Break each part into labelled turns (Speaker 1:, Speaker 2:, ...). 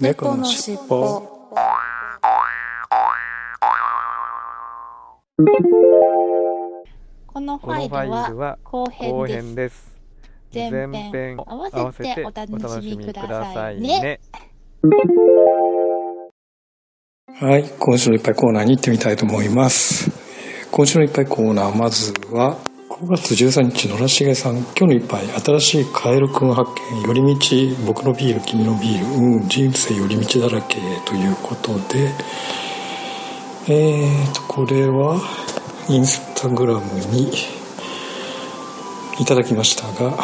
Speaker 1: 猫のしっぽ
Speaker 2: このフ
Speaker 3: このファ
Speaker 2: ァイルは後
Speaker 3: 後
Speaker 2: 編です。
Speaker 3: 編です。
Speaker 2: 前編合わせてお楽しみくださいね。
Speaker 1: はい今週のいっぱいコーナーに行ってみたいと思いますえー今週のいっぱいコーナーまずは5月13日野良重さん今日の一杯新しいカエルくん発見寄り道僕のビール君のビールうん人生寄り道だらけということでえーとこれはインスタグラムにいただきましたがよ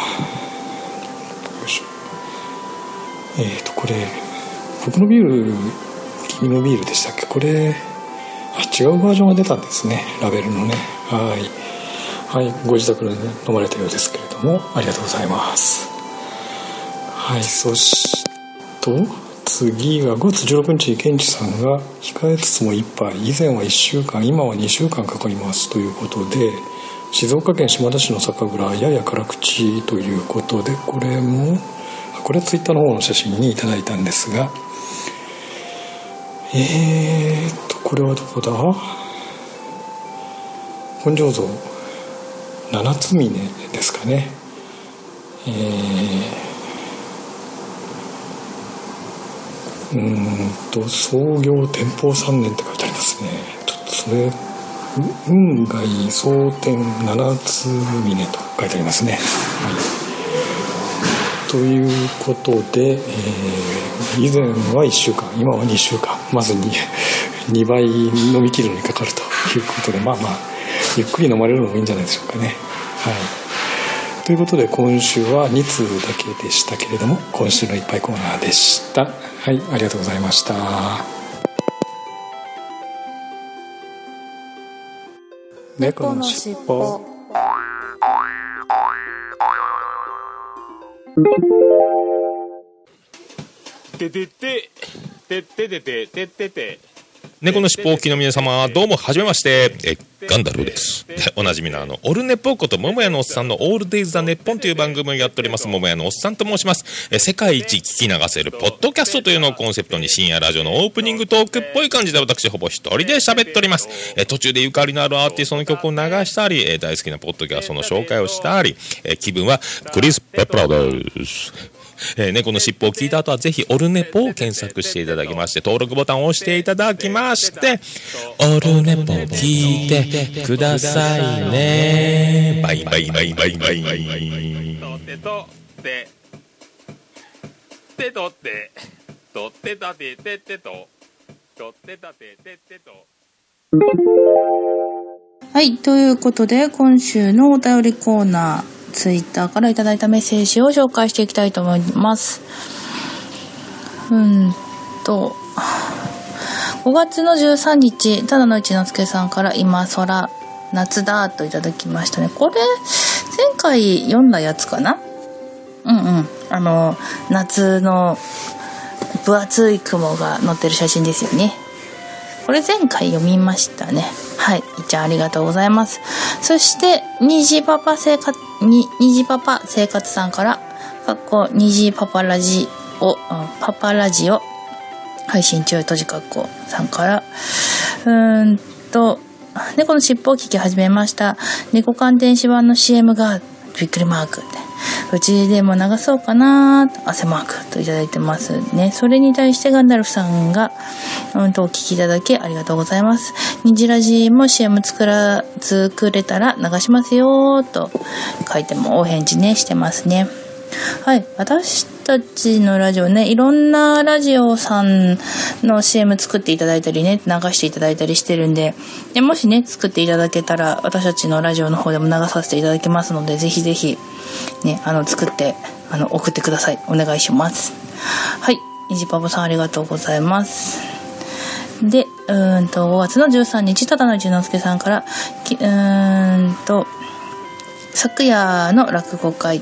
Speaker 1: いしょ。えーとこれ僕のビール君のビールでしたっけ？これあ違うバージョンが出たんですねラベルのね。はい。はいご自宅で、飲まれたようですけれどもありがとうございます。はいそしと次が5月16日ケンチさんが控えつつも1杯。以前は1週間今は2週間かかりますということで静岡県島田市の酒蔵やや辛口ということでこれもこれはツイッターの方の写真にいただいたんですがえーっとこれはどこだ？本醸造七つ峰ですかね。えー、うんと創業天保3年って書いてありますね。ちょっとそれ運外蒼天七つ峰と書いてありますね、はい。ということで、えー以前は1週間今は2週間まずに2倍飲み切るのにかかるということでまあまあゆっくり飲まれるのもいいんじゃないでしょうかね。はい。ということで今週は2通だけでしたけれども今週のいっぱいコーナーでした。はいありがとうございました。猫のしっぽ。
Speaker 4: ててて、てっててて、てってて。
Speaker 5: 猫のしっぽおきの皆様、どうも、はじめまして、え、ガンダルです。おなじみのあの、オルネポーこと、桃屋のおっさんのオールデイズ・ザ・ネッポンという番組をやっております、桃屋のおっさんと申します。え、世界一聞き流せる、ポッドキャストというのをコンセプトに、深夜ラジオのオープニングトークっぽい感じで、私、ほぼ一人で喋っております。え、途中でゆかりのあるアーティストの曲を流したり、え、大好きなポッドキャストの紹介をしたり、え、気分は、クリス・ペプラです。えー猫の尻尾を聞いた後はぜひオルネポを検索していただきまして登録ボタンを押していただきましてオルネポ聞いてくださいねバイバイバイバイバイ
Speaker 4: とってとって。てとって。とってたててと。とってたててってと。
Speaker 2: はい。ということで、今週のお便りコーナー、ツイッターからいただいたメッセージを紹介していきたいと思います。うんと、5月の13日、ただの一之輔さんから今空、夏だといただきましたね。これ、前回読んだやつかな？うんうん。あの、夏の分厚い雲が載ってる写真ですよね。これ前回読みましたね。はい。じゃあありがとうございます。そして、虹パパ生活、に、虹パパ生活さんから、かっこ、虹パパラジオ、あパパラジオ、配信中、閉じかっこさんから、うーんと、猫の尻尾を聞き始めました。猫缶電子版の CM が、びっくりマーク。うちでも流そうかなと汗マークといただいてますね。それに対してガンダルフさんが、うんとお聞きいただきありがとうございます。ニジラジも CM 作ら、作れたら流しますよと書いてもお返事ねしてますね。はい。私たちのラジオね、いろんなラジオさんの CM 作っていただいたりね、流していただいたりしてるんで、でもしね、作っていただけたら、私たちのラジオの方でも流させていただきますので、ぜひぜひ、ね、あの、作って、あの、送ってください。お願いします。はい。にじパパさんありがとうございます。で、うーんと、5月の13日、ただの一之輔さんから、うんと、昨夜の落語会、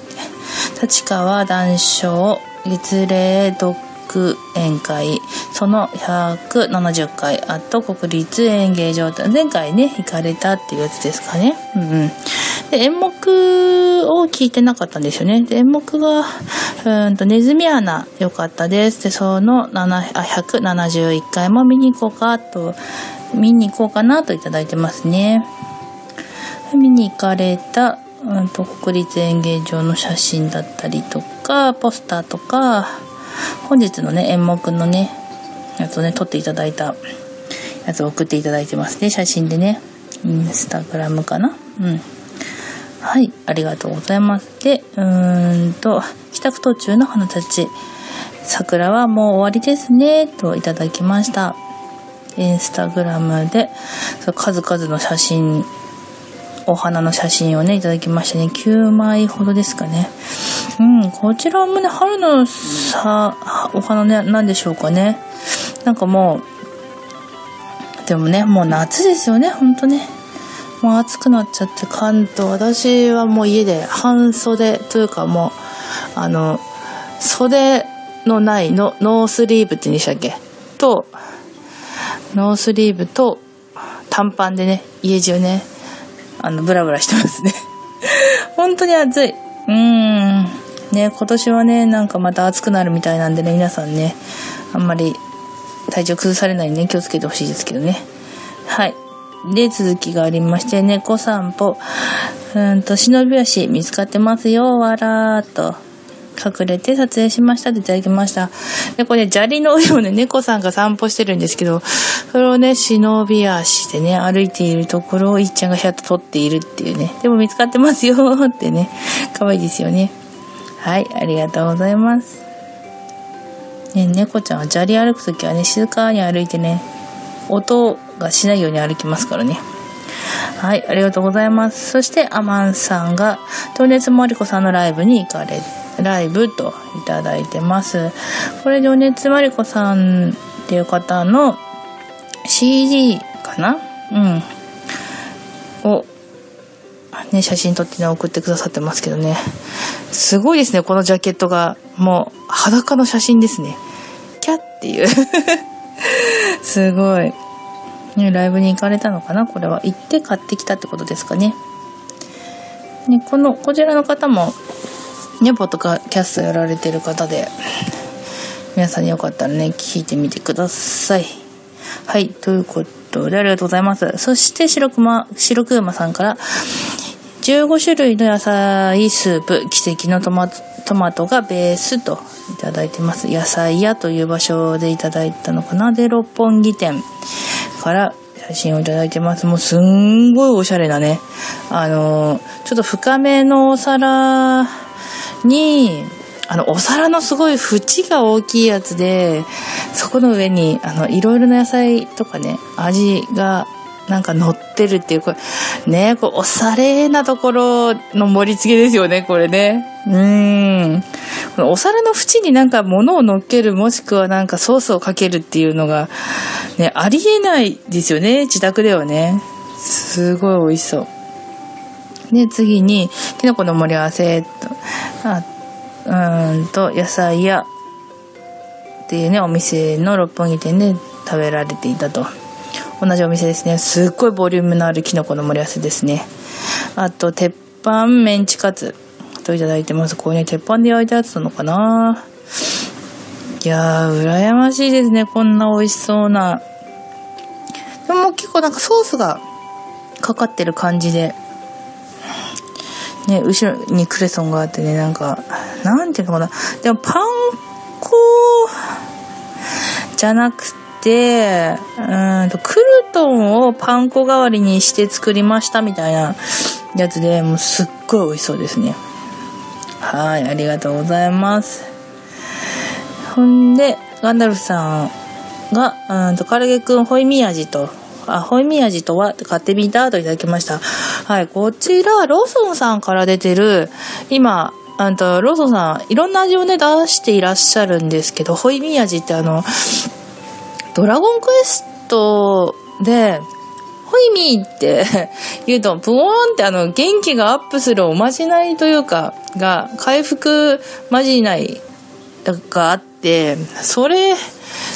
Speaker 2: 立川談笑月例読演会、その170回、あと国立演芸場、前回ね、行かれたっていうやつですかね。うんうん。で演目を聞いてなかったんですよね。で演目が、うんと、ネズミ穴良かったです。で、その7あ171回も見に行こうかと、見に行こうかなといいてますね。見に行かれた、うんと、国立演芸場の写真だったりとか、ポスターとか、本日のね、演目のね、やつをね、撮っていただいたやつを送っていただいてますね、写真でね。インスタグラムかな？うん。はい、ありがとうございます。で、うーんと、帰宅途中の花たち、桜はもう終わりですね、といただきました。インスタグラムで、数々の写真、お花の写真をね、いただきましたね。9枚ほどですかね。うん、こちらもね、春のさ、お花ね、なんでしょうかね。なんかもう、でもね、もう夏ですよね、ほんとね。もう暑くなっちゃって関東私はもう家で半袖というかもうあの袖のないノノースリーブって言うんでしたっけ？とノースリーブと短パンでね家中ねあのブラブラしてますね。本当に暑い。うーん。ね今年はねなんかまた暑くなるみたいなんでね皆さんねあんまり体調崩されないにね気をつけてほしいですけどね。はい。で、続きがありまして、猫散歩。うんと、忍び足見つかってますよ、わらーっと。隠れて撮影しましたっていただきました。で、これ、砂利の上をね、猫さんが散歩してるんですけど、それをね、忍び足でね、歩いているところをいっちゃんがひゃっと撮っているっていうね。でも見つかってますよってね。可愛いですよね。はい、ありがとうございます。ね、猫ちゃんは砂利歩くときはね、静かに歩いてね、音がしないように歩きますからね。はい、ありがとうございます。そして、アマンさんが、情熱マリコさんのライブに行かれ、ライブといただいてます。これ、情熱マリコさんっていう方の CD かな？うん。を、ね、写真撮ってね、送ってくださってますけどね。すごいですね、このジャケットが。もう、裸の写真ですね。キャッっていう。すごい。ね、ライブに行かれたのかな？これは。行って買ってきたってことですかね。ね、この、こちらの方も、ね、ポッドキャストやられてる方で、皆さんによかったらね、聞いてみてください。はい、ということで、ありがとうございます。そして、白熊、白熊さんから、15種類の野菜スープ、奇跡のトマト、トマトがベースといただいてます。野菜屋という場所でいただいたのかなで、六本木店から写真をいただいてます。もうすんごいおしゃれなね。あの、ちょっと深めのお皿に、あの、お皿のすごい縁が大きいやつで、そこの上に、あの、いろいろな野菜とかね、味がなんか乗ってるっていう、これ、ね、こう、おしゃれなところの盛り付けですよね、これね。うーん。このお皿の縁になんか物を乗っける、もしくはなんかソースをかけるっていうのが、ね、ありえないですよね、自宅ではね。すごい美味しそう。で、次に、きのこの盛り合わせ、あうんと、野菜や、っていうね、お店の六本木店で食べられていたと。同じお店ですね。すっごいボリュームのあるキノコの盛り合わせですね。あと、鉄板メンチカツといただいてます。これね、鉄板で焼いたやつなのかないやー、羨ましいですね。こんな美味しそうな。でも結構なんかソースがかかってる感じで。ね、後ろにクレソンがあってね、なんか、なんていうのかな。でもパン粉じゃなくて、うんと、クルトンをパン粉代わりにして作りましたみたいなやつで、もうすっごい美味しそうですね。はい、ありがとうございます。ほんで、ガンダルフさんが、うんと、カルゲくん、ホイミ味と、あ、ホイミ味とは買ってみたといただきました。はい、こちら、ローソンさんから出てる、今、あと、ローソンさん、いろんな味をね、出していらっしゃるんですけど、ホイミ味ってあの、ドラゴンクエストで、ホイミーって 言うと、ブーンってあの、元気がアップするおまじないというか、が、回復まじないがあって、それ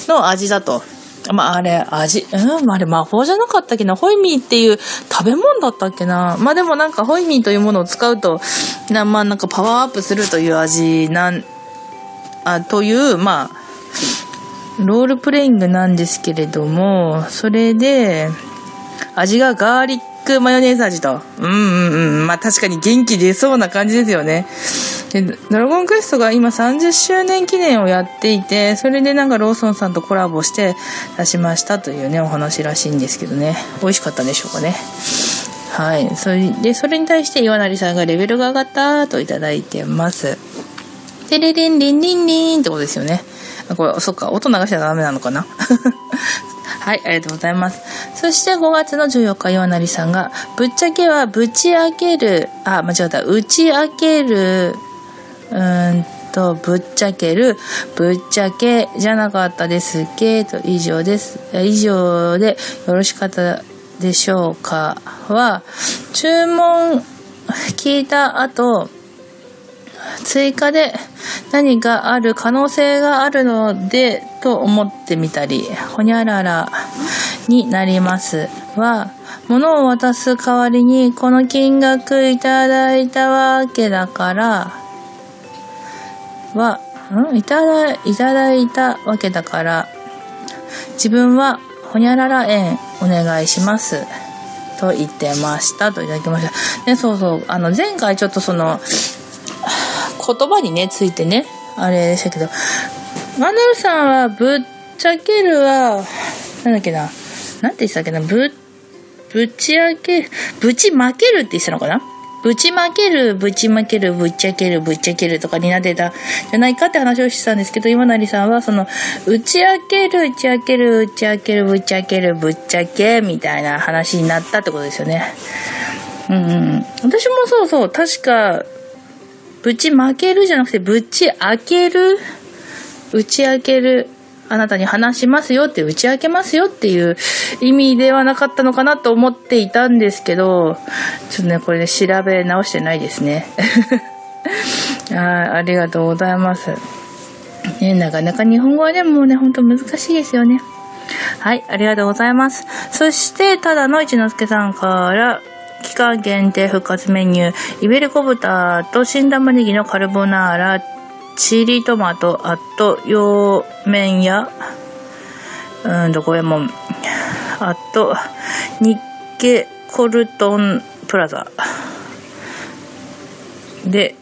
Speaker 2: の味だと。まあ、あれ、味、うん、あれ魔法じゃなかったっけな？ホイミーっていう食べ物だったっけな？まあでもなんかホイミーというものを使うと、なまあなんかパワーアップするという味なん、あ、という、まあ、ロールプレイングなんですけれども、それで、味がガーリックマヨネーズ味と。うんうんうん。まあ確かに元気出そうな感じですよね。で、ドラゴンクエストが今30周年記念をやっていて、それでなんかローソンさんとコラボして出しましたというね、お話らしいんですけどね。美味しかったでしょうかね。はい。それで、それに対して岩成さんがレベルが上がったといただいてます。てれれんりんりんりんってことですよね。これ、そっか、音流しちゃダメなのかな？はい、ありがとうございます。そして5月の14日、岩成さんが、ぶっちゃけはぶち開ける、あ、間違った、打ち開ける、うんと、ぶっちゃける、ぶっちゃけじゃなかったですけ？と、以上です。以上でよろしかったでしょうか？は、注文聞いた後、追加で何かある可能性があるのでと思ってみたり、ほにゃららになります。は、物を渡す代わりにこの金額いただいたわけだから、は、んいただ、いただいたわけだから、自分はほにゃらら円お願いします。と言ってました。といただきました。ね、そうそう。あの、前回ちょっとその、言葉にね、ついてね、あれでしたけど、マナルさんは、ぶっちゃけるは、なんだっけな、なんて言ってたっけな、ぶ、ぶち上げ、ぶちまけるって言ってたのかな？ぶちまける、ぶちまける、ぶっちゃける、ぶっちゃけるとかになってた、じゃないかって話をしてたんですけど、今成さんは、その、打ち明ける、打ち明ける、打ち明ける、ぶっちゃける、ぶっちゃけ、みたいな話になったってことですよね。うんうん。私もそうそう、確か、ぶちまけるじゃなくて、ぶち開ける？打ち明ける。あなたに話しますよって、打ち明けますよっていう意味ではなかったのかなと思っていたんですけど、ちょっとね、これね、調べ直してないですね。あありがとうございます。ね、なかなか日本語はでもね、ほんと難しいですよね。はい、ありがとうございます。そして、ただの一之輔さんから、期間限定復活メニュー、イベリコ豚と新玉ねぎのカルボナーラ、チリトマト、あと、洋麺や、うんと、これもん、あと、日系コルトンプラザで、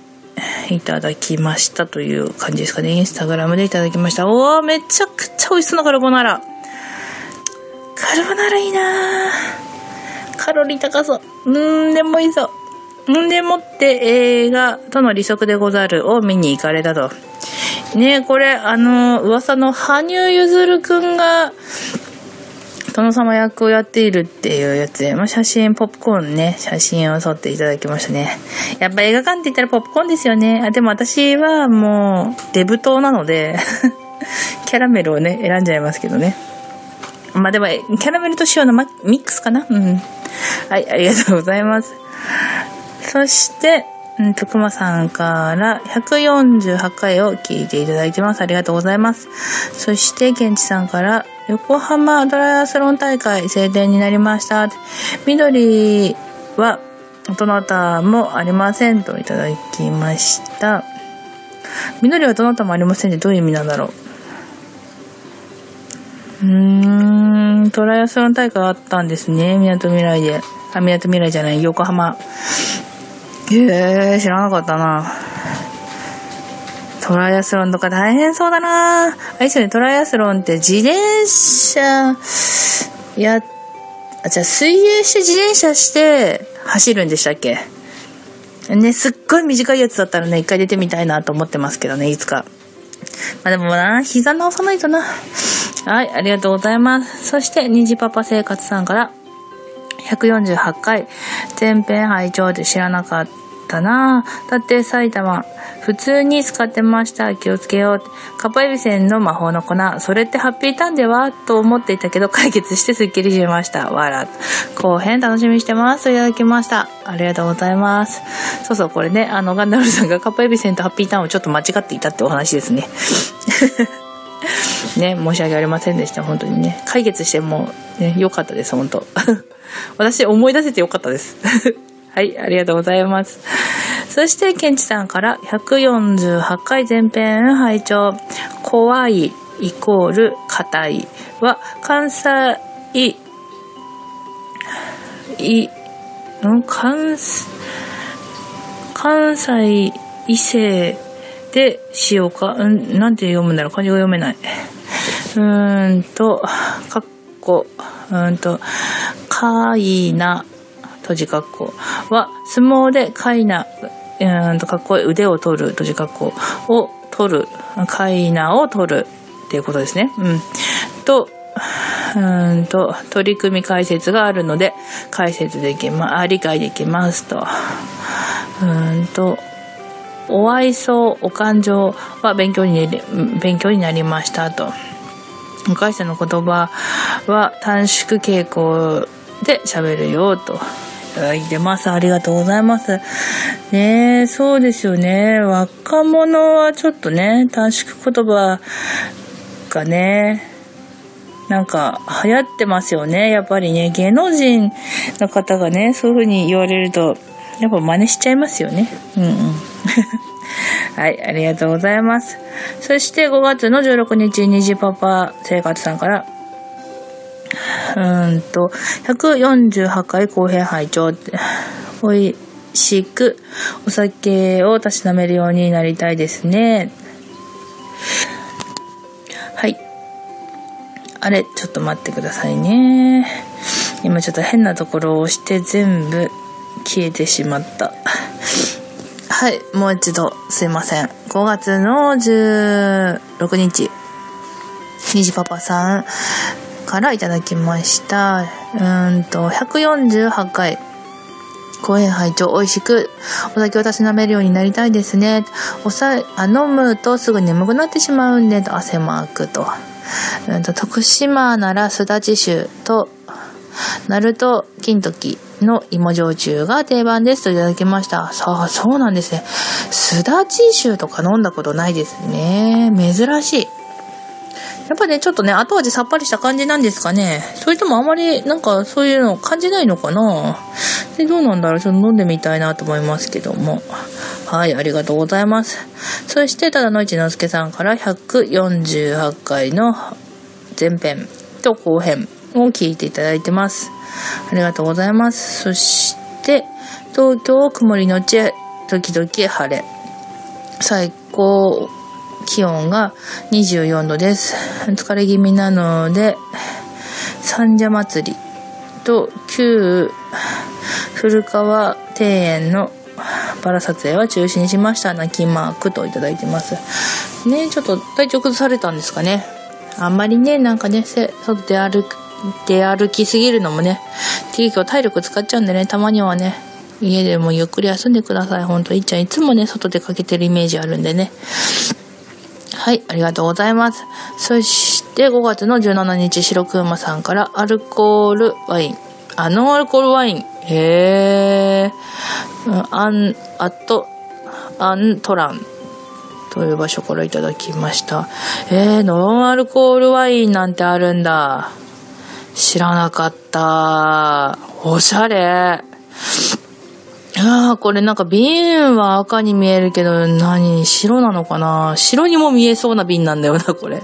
Speaker 2: いただきましたという感じですかね。インスタグラムでいただきました。おー、めちゃくちゃ美味しそうなカルボナーラ。カルボナーラいいなカロリー高そう。うーん、でもいいそう。んでもって映画との利息でござるを見に行かれたと。ねこれ、あの、噂の羽生結弦くんが、殿様役をやっているっていうやつで、まあ、写真、ポップコーンね、写真を撮っていただきましたね。やっぱ映画館って言ったらポップコーンですよね。あ、でも私はもう、デブ島なので、キャラメルをね、選んじゃいますけどね。まあでも、キャラメルと塩のマミックスかな？うん。はい、ありがとうございます。そして、うんと、くまさんから148回を聞いていただいてます。ありがとうございます。そして、ケンチさんから、横浜ドライアスロン大会晴天になりました。緑は、どなたもありませんといただきました。緑はどなたもありませんってどういう意味なんだろう。うーん、トライアスロン大会あったんですね。港未来で。あ、港未来じゃない、横浜。へえ、知らなかったな。トライアスロンとか大変そうだな。あれで、トライアスロンって自転車、や、あ、じゃあ水泳して自転車して走るんでしたっけ？ね、すっごい短いやつだったらね、一回出てみたいなと思ってますけどね、いつか。まあでもな、膝直さないとな。はい、ありがとうございます。そして、虹パパ生活さんから、148回、前編拝聴で知らなかったなだって埼玉、普通に使ってました。気をつけよう。カパエビセンの魔法の粉。それってハッピーターンでは？と思っていたけど、解決してスッキリしました。わら。後編楽しみにしてます。いただきました。ありがとうございます。そうそう、これね、あの、ガンダムさんがカパエビセンとハッピーターンをちょっと間違っていたってお話ですね。ね、申し訳ありませんでした、本当にね。解決しても、ね、良かったです、本当 私、思い出せて良かったです。はい、ありがとうございます。そして、ケンチさんから148回前編拝聴怖いイコール硬いは関西い、ん？関関西異性でしようか？ん、なんて読むんだろう？漢字が読めない。うーんと、かっこ、うーんと、かいな、閉じかっこは、相撲でかいな、うーんと、かっこいい腕を取る、閉じかっこを取る、かいなを取るっていうことですね。うん。と、うーんと、取り組み解説があるので、解説できま、あ、理解できますと。うーんと、お愛想、お感情は勉強に、勉強になりましたと。向井さんの言葉は短縮傾向で喋るよと。いただいてます。ありがとうございます。ねえ、そうですよね。若者はちょっとね、短縮言葉がね、なんか流行ってますよね。やっぱりね、芸能人の方がね、そういう風に言われると、やっぱ真似しちゃいますよね。うんうん。はい、ありがとうございます。そして5月の16日、虹パパ生活さんから、うんと、148回公平拝聴って、美味しくお酒をたしなめるようになりたいですね。はい。あれ、ちょっと待ってくださいね。今ちょっと変なところを押して全部消えてしまった。はい、もう一度すいません。5月の16日、虹パパさんからいただきました。うんと、148回、公演拝聴美味しくお酒をたしなめるようになりたいですね。おさあ飲むとすぐ眠くなってしまうんで、と汗マークと。うんと徳島ならすだち酒と、ナルト金時の芋焼酎が定番ですといただきました。さあ、そうなんですね。すだち酒とか飲んだことないですね。珍しい。やっぱね、ちょっとね、後味さっぱりした感じなんですかね。それともあまり、なんかそういうの感じないのかなで、どうなんだろうちょっと飲んでみたいなと思いますけども。はい、ありがとうございます。そして、ただの一之輔さんから148回の前編と後編を聞いていただいてます。ありがとうございます。そして、東京曇りのち、時々晴れ。最高気温が24度です。疲れ気味なので、三社祭りと旧古川庭園のバラ撮影は中止にしました。泣きマークといただいてます。ねちょっと体調崩されたんですかね。あんまりね、なんかね、外で歩く、出歩きすぎるのもね、結構体力使っちゃうんでね、たまにはね、家でもゆっくり休んでください。ほんと、いっちゃんいつもね、外出かけてるイメージあるんでね。はい、ありがとうございます。そして5月の17日、白くまさんからアルコールワイン。あ、ノンアルコールワイン。へー。うんアン、アット、アントラン。という場所からいただきました。えー、ノンアルコールワインなんてあるんだ。知らなかった。おしゃれ。ああ、これなんか瓶は赤に見えるけど、何白なのかな白にも見えそうな瓶なんだよな、これ。へ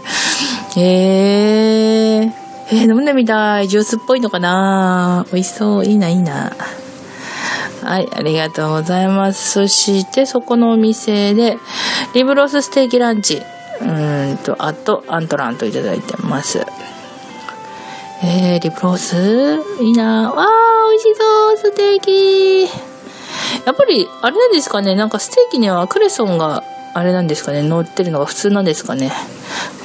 Speaker 2: えー。えー、飲んでみたい。ジュースっぽいのかな美味しそう。いいな、いいな。はい、ありがとうございます。そして、そこのお店で、リブロスステーキランチ。うんと、あと、アントランといただいてます。えー、リブロース？いいなわー、美味しそう、ステーキやっぱり、あれなんですかね、なんかステーキにはクレソンが、あれなんですかね、乗ってるのが普通なんですかね。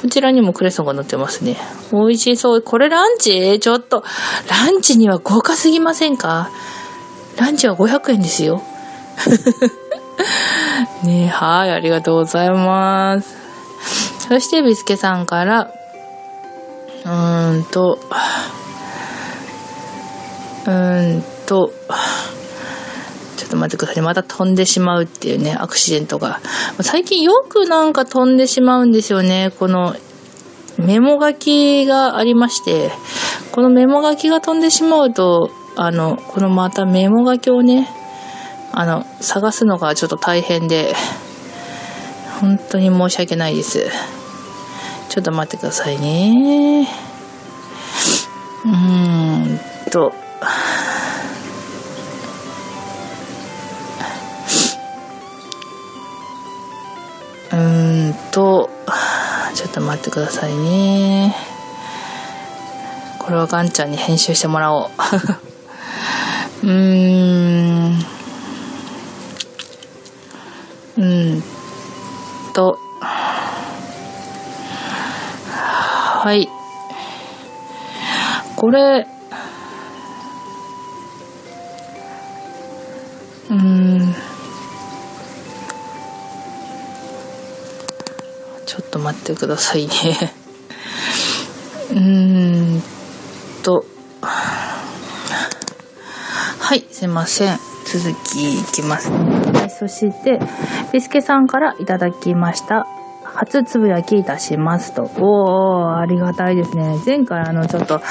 Speaker 2: こちらにもクレソンが乗ってますね。美味しそう。これランチ？ちょっと、ランチには豪華すぎませんか？ランチは500円ですよ。ねはい、ありがとうございます。そして、ビスケさんから、うーんと、うーんと、ちょっと待ってください。また飛んでしまうっていうね、アクシデントが。最近よくなんか飛んでしまうんですよね。このメモ書きがありまして、このメモ書きが飛んでしまうと、あの、このまたメモ書きをね、あの、探すのがちょっと大変で、本当に申し訳ないです。ちょっと待ってくださいね。うーんと、うーんと、ちょっと待ってくださいね。これはガンちゃんに編集してもらおう。うーん。うーんと、はい。これ、うん。ちょっと待ってくださいね。うんと。はい、すいません。続きいきます。はい、そして、ビスケさんからいただきました。初つぶやきいたしますと。おー、ありがたいですね。前回あの、ちょっと、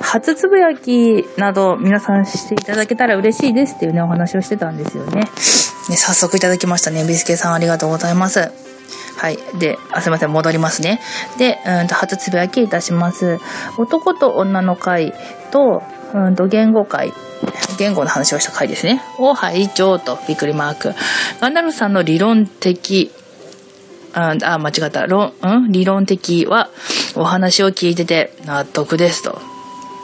Speaker 2: 初つぶやきなど皆さんしていただけたら嬉しいですっていうね、お話をしてたんですよね。ね、早速いただきましたね。ビスケさんありがとうございます。はい。で、あ、すいません、戻りますね。で、うんと、初つぶやきいたします。男と女の会と、うんと、言語会。言語の話をした回ですね。を拝聴と、びっくりマーク。ガンダルさんの理論的、あ、あ間違った。論、うん？理論的は、お話を聞いてて納得ですと。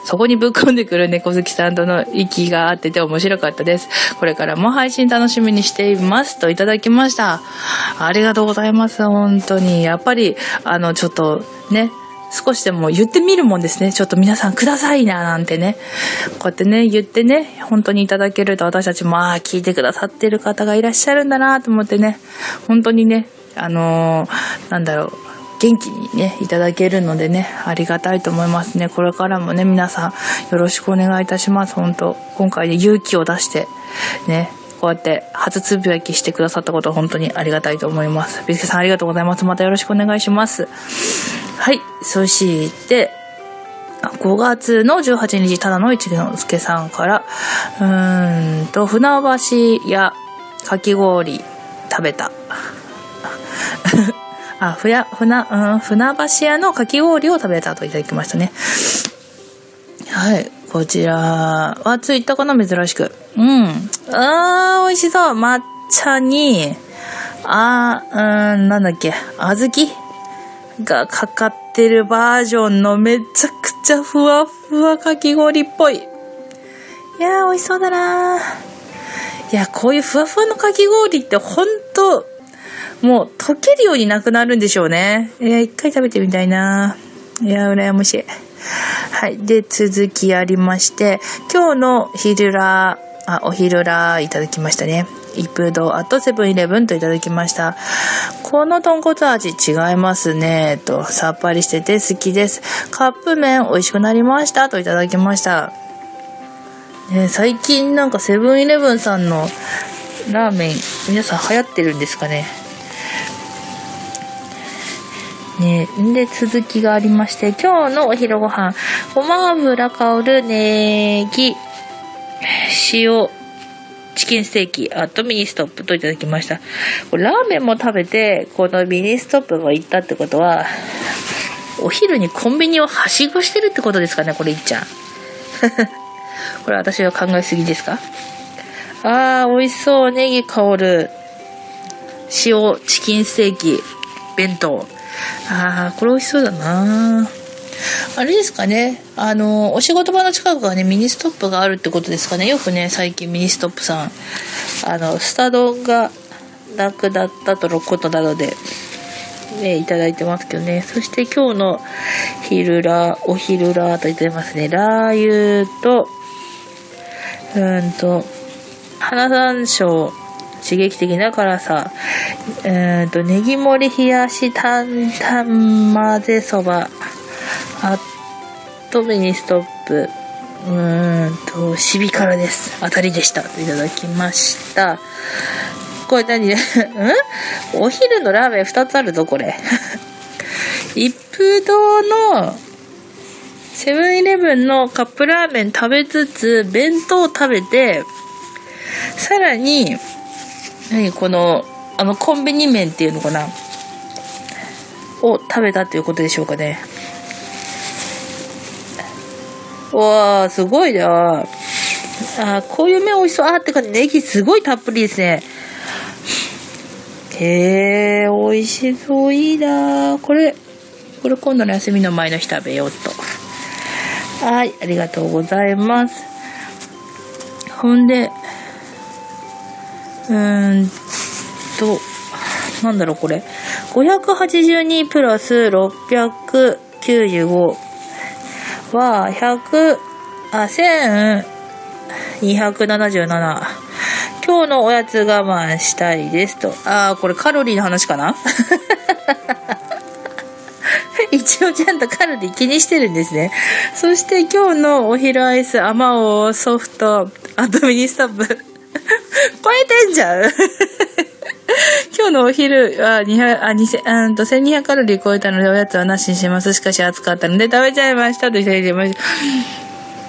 Speaker 2: そこにぶっ込んでくる猫好きさんとの息が合ってて面白かったです。これからも配信楽しみにしていますといただきました。ありがとうございます。本当に。やっぱり、あの、ちょっとね、少しでも言ってみるもんですね。ちょっと皆さんくださいな、なんてね。こうやってね、言ってね、本当にいただけると私たちも、ああ、聞いてくださってる方がいらっしゃるんだなと思ってね、本当にね、あのーなんだろう、元気にね、いただけるのでね、ありがたいと思いますね。これからもね、皆さんよろしくお願いいたします。本当今回で勇気を出して、ね、こうやって初つぶやきしてくださったことは本当にありがたいと思います。ビスケさんありがとうございます。またよろしくお願いします。はい。そして、5月の18日、ただの一之輔さんから、うーんと、船橋やかき氷食べた。あ、ふや、ふな、うん、船橋屋のかき氷を食べたといただきましたね。はい。こちらはツイッターかな珍しく。うん。あー、美味しそう。抹茶に、あー、うん、なんだっけ、小豆がかかってるバージョンのめちゃくちゃふわふわかき氷っぽい。いやー、美味しそうだなー。いや、こういうふわふわのかき氷ってほんと、もう溶けるようになくなるんでしょうね。いや、一回食べてみたいな。いや、羨ましい。はい。で、続きありまして、今日の昼ラー、あ、お昼ラーいただきましたね。一風堂あとセブンイレブンといただきました。この豚骨味違いますね。と、さっぱりしてて好きです。カップ麺美味しくなりました。といただきました。ね、最近なんかセブンイレブンさんのラーメン皆さん流行ってるんですかねね。で続きがありまして今日のお昼ご飯。ごま油香るネギ。塩。チキンステーキ。 at ミニストップといただきました。これラーメンも食べてこのミニストップも行ったってことはお昼にコンビニをはしごしてるってことですかねこれいっちゃん。これ私は考えすぎですか？あー、美味しそう。ネギ香る。塩、チキンステーキ、弁当。あー、これ美味しそうだなあれですかね。あの、お仕事場の近くがね、ミニストップがあるってことですかね。よくね、最近ミニストップさん、あの、すた丼がなくなったとのことなので、ね、いただいてますけどね。そして今日の昼ラ、お昼ラといただいてますね。ラー油と、うんと、花山椒、刺激的な辛さ、うーと、ネギ盛り冷やし担々混ぜそば、 at ミニストップ、うーんと、シビ辛です。当たりでした。いただきました。これ何？ん？お昼のラーメン2つあるぞ、これ。一風堂のセブンイレブンのカップラーメン食べつつ、弁当食べて、さらに、何この、あの、コンビニ麺っていうのかな？を食べたっていうことでしょうかね。わー、すごいなあこういう麺美味しそう。あーってか、ネギすごいたっぷりですね。へえ、美味しそう。いいなこれ、これ今度の休みの前の日食べようと。はい、ありがとうございます。ほんで、うーんと、なんだろうこれ。582プラス695は、100、あ、1277。今日のおやつ我慢したいですと。あー、これカロリーの話かな？一応ちゃんとカロリー気にしてるんですね。そして今日のお昼アイス、あまおうソフト、 at ミニストップ。超えてんじゃん 今日のお昼は200、あ、2000、うんと、1200カロリー超えたのでおやつはなしにします。しかし暑かったので食べちゃいましたといただいてました。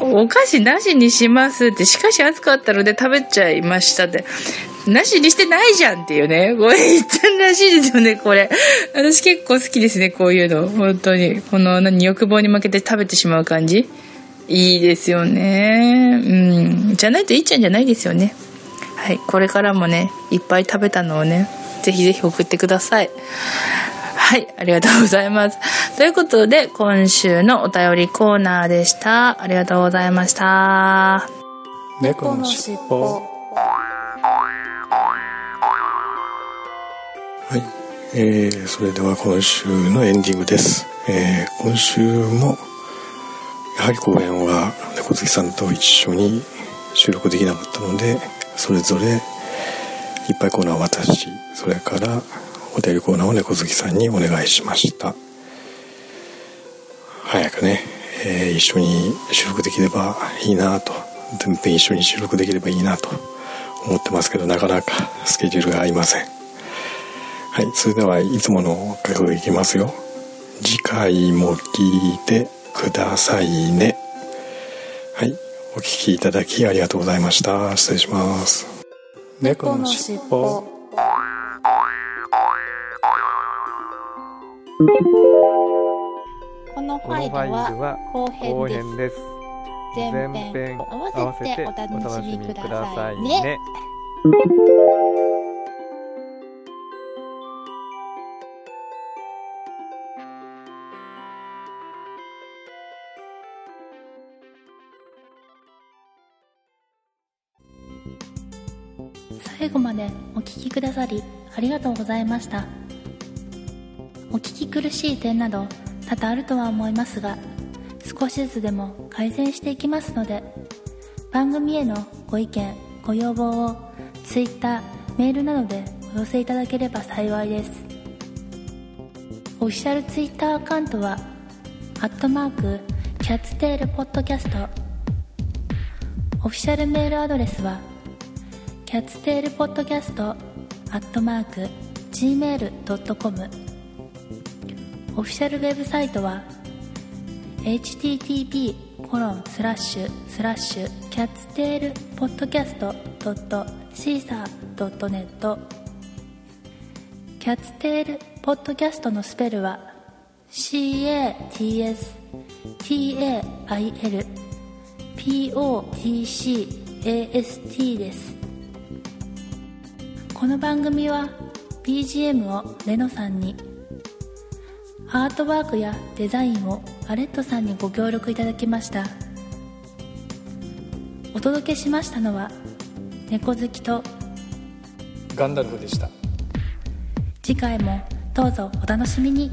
Speaker 2: お菓子なしにしますって、しかし暑かったので食べちゃいましたって。なしにしてないじゃんっていうね。これ言ったらしいですよね、これ。私結構好きですね、こういうの。本当に。この、何、欲望に負けて食べてしまう感じ。いいですよね。うん。じゃないといっちゃんじゃないですよね。はい。これからもね、いっぱい食べたのをね、ぜひぜひ送ってください。はい、ありがとうございます。ということで、今週のお便りコーナーでした。ありがとうございました。
Speaker 1: 猫のしっぽはい、えー、それでは今週のエンディングです、えー、今週もやはり公演は猫好きさんと一緒に収録できなかったのでそれぞれいっぱいコーナーを私それからお便りコーナーを猫好きさんにお願いしました。早くね、えー一緒に収録できればいいなと全編一緒に収録できればいいなと思ってますけどなかなかスケジュールが合いません。はいそれではいつもの覚悟いきますよ。次回も聞いてくださいね。お聞きいただきありがとうございました。失礼します。猫のしっぽ。
Speaker 3: このフ
Speaker 6: ァイル
Speaker 3: は
Speaker 6: は
Speaker 3: 後
Speaker 6: 後
Speaker 3: 編です。前
Speaker 6: 前
Speaker 3: 編
Speaker 6: 編
Speaker 3: 合わ
Speaker 6: せて
Speaker 3: お楽しみください
Speaker 6: ね
Speaker 7: 最後までお聞きくださりありがとうございました。お聞き苦しい点など多々あるとは思いますが少しずつでも改善していきますので番組へのご意見ご要望を Twitter メールなどでお寄せいただければ幸いです。オフィシャル Twitter アカウントはアットマークキャッツテールポッドキャスト。オフィシャルメールアドレスはキャッツテールポッドキャストアットマーク gmail.com オフィシャルウェブサイトは http コロンスラッシュスラッシュキャッツテールポッドキャストドットシーサードットネット。キャッツテールポッドキャストのスペルは CATSTAIL POTCAST です。この番組は BGM をレノさんにアートワークやデザインをアレットさんにご協力いただきました。お届けしましたのは猫好きと
Speaker 1: ガンダルフでした。
Speaker 7: 次回もどうぞお楽しみに